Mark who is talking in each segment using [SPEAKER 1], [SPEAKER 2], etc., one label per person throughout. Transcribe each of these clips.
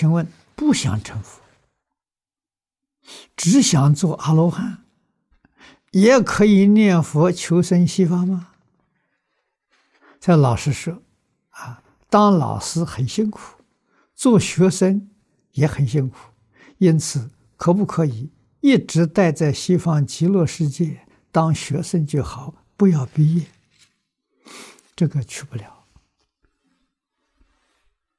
[SPEAKER 1] 请问不想成佛，只想做阿罗汉，也可以念佛求生西方吗？这老实说，啊，当老师很辛苦，做学生也很辛苦，因此可不可以一直待在西方极乐世界当学生就好，不要毕业？这个去不了。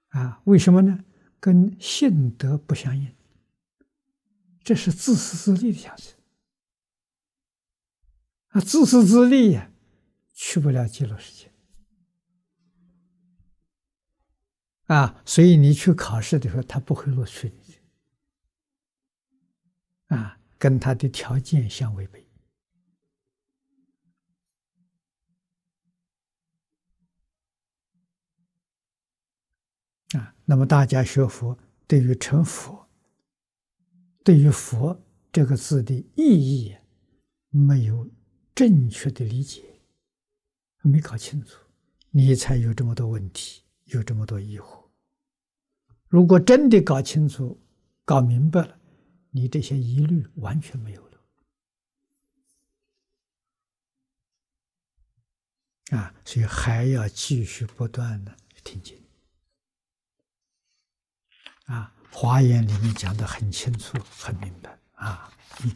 [SPEAKER 1] 啊，为什么呢？跟性德不相应，这是自私自利的想法。啊，自私自利呀，去不了极乐世界。啊，所以你去考试的时候，他不会录取你。啊，跟他的条件相违背。啊，那么大家学佛，对于成佛，对于“佛”这个字的意义，没有正确的理解，没搞清楚，你才有这么多问题，有这么多疑惑。如果真的搞清楚、搞明白了，你这些疑虑完全没有了。啊，所以还要继续不断的听经。啊，华严里面讲得很清楚、很明白啊。嗯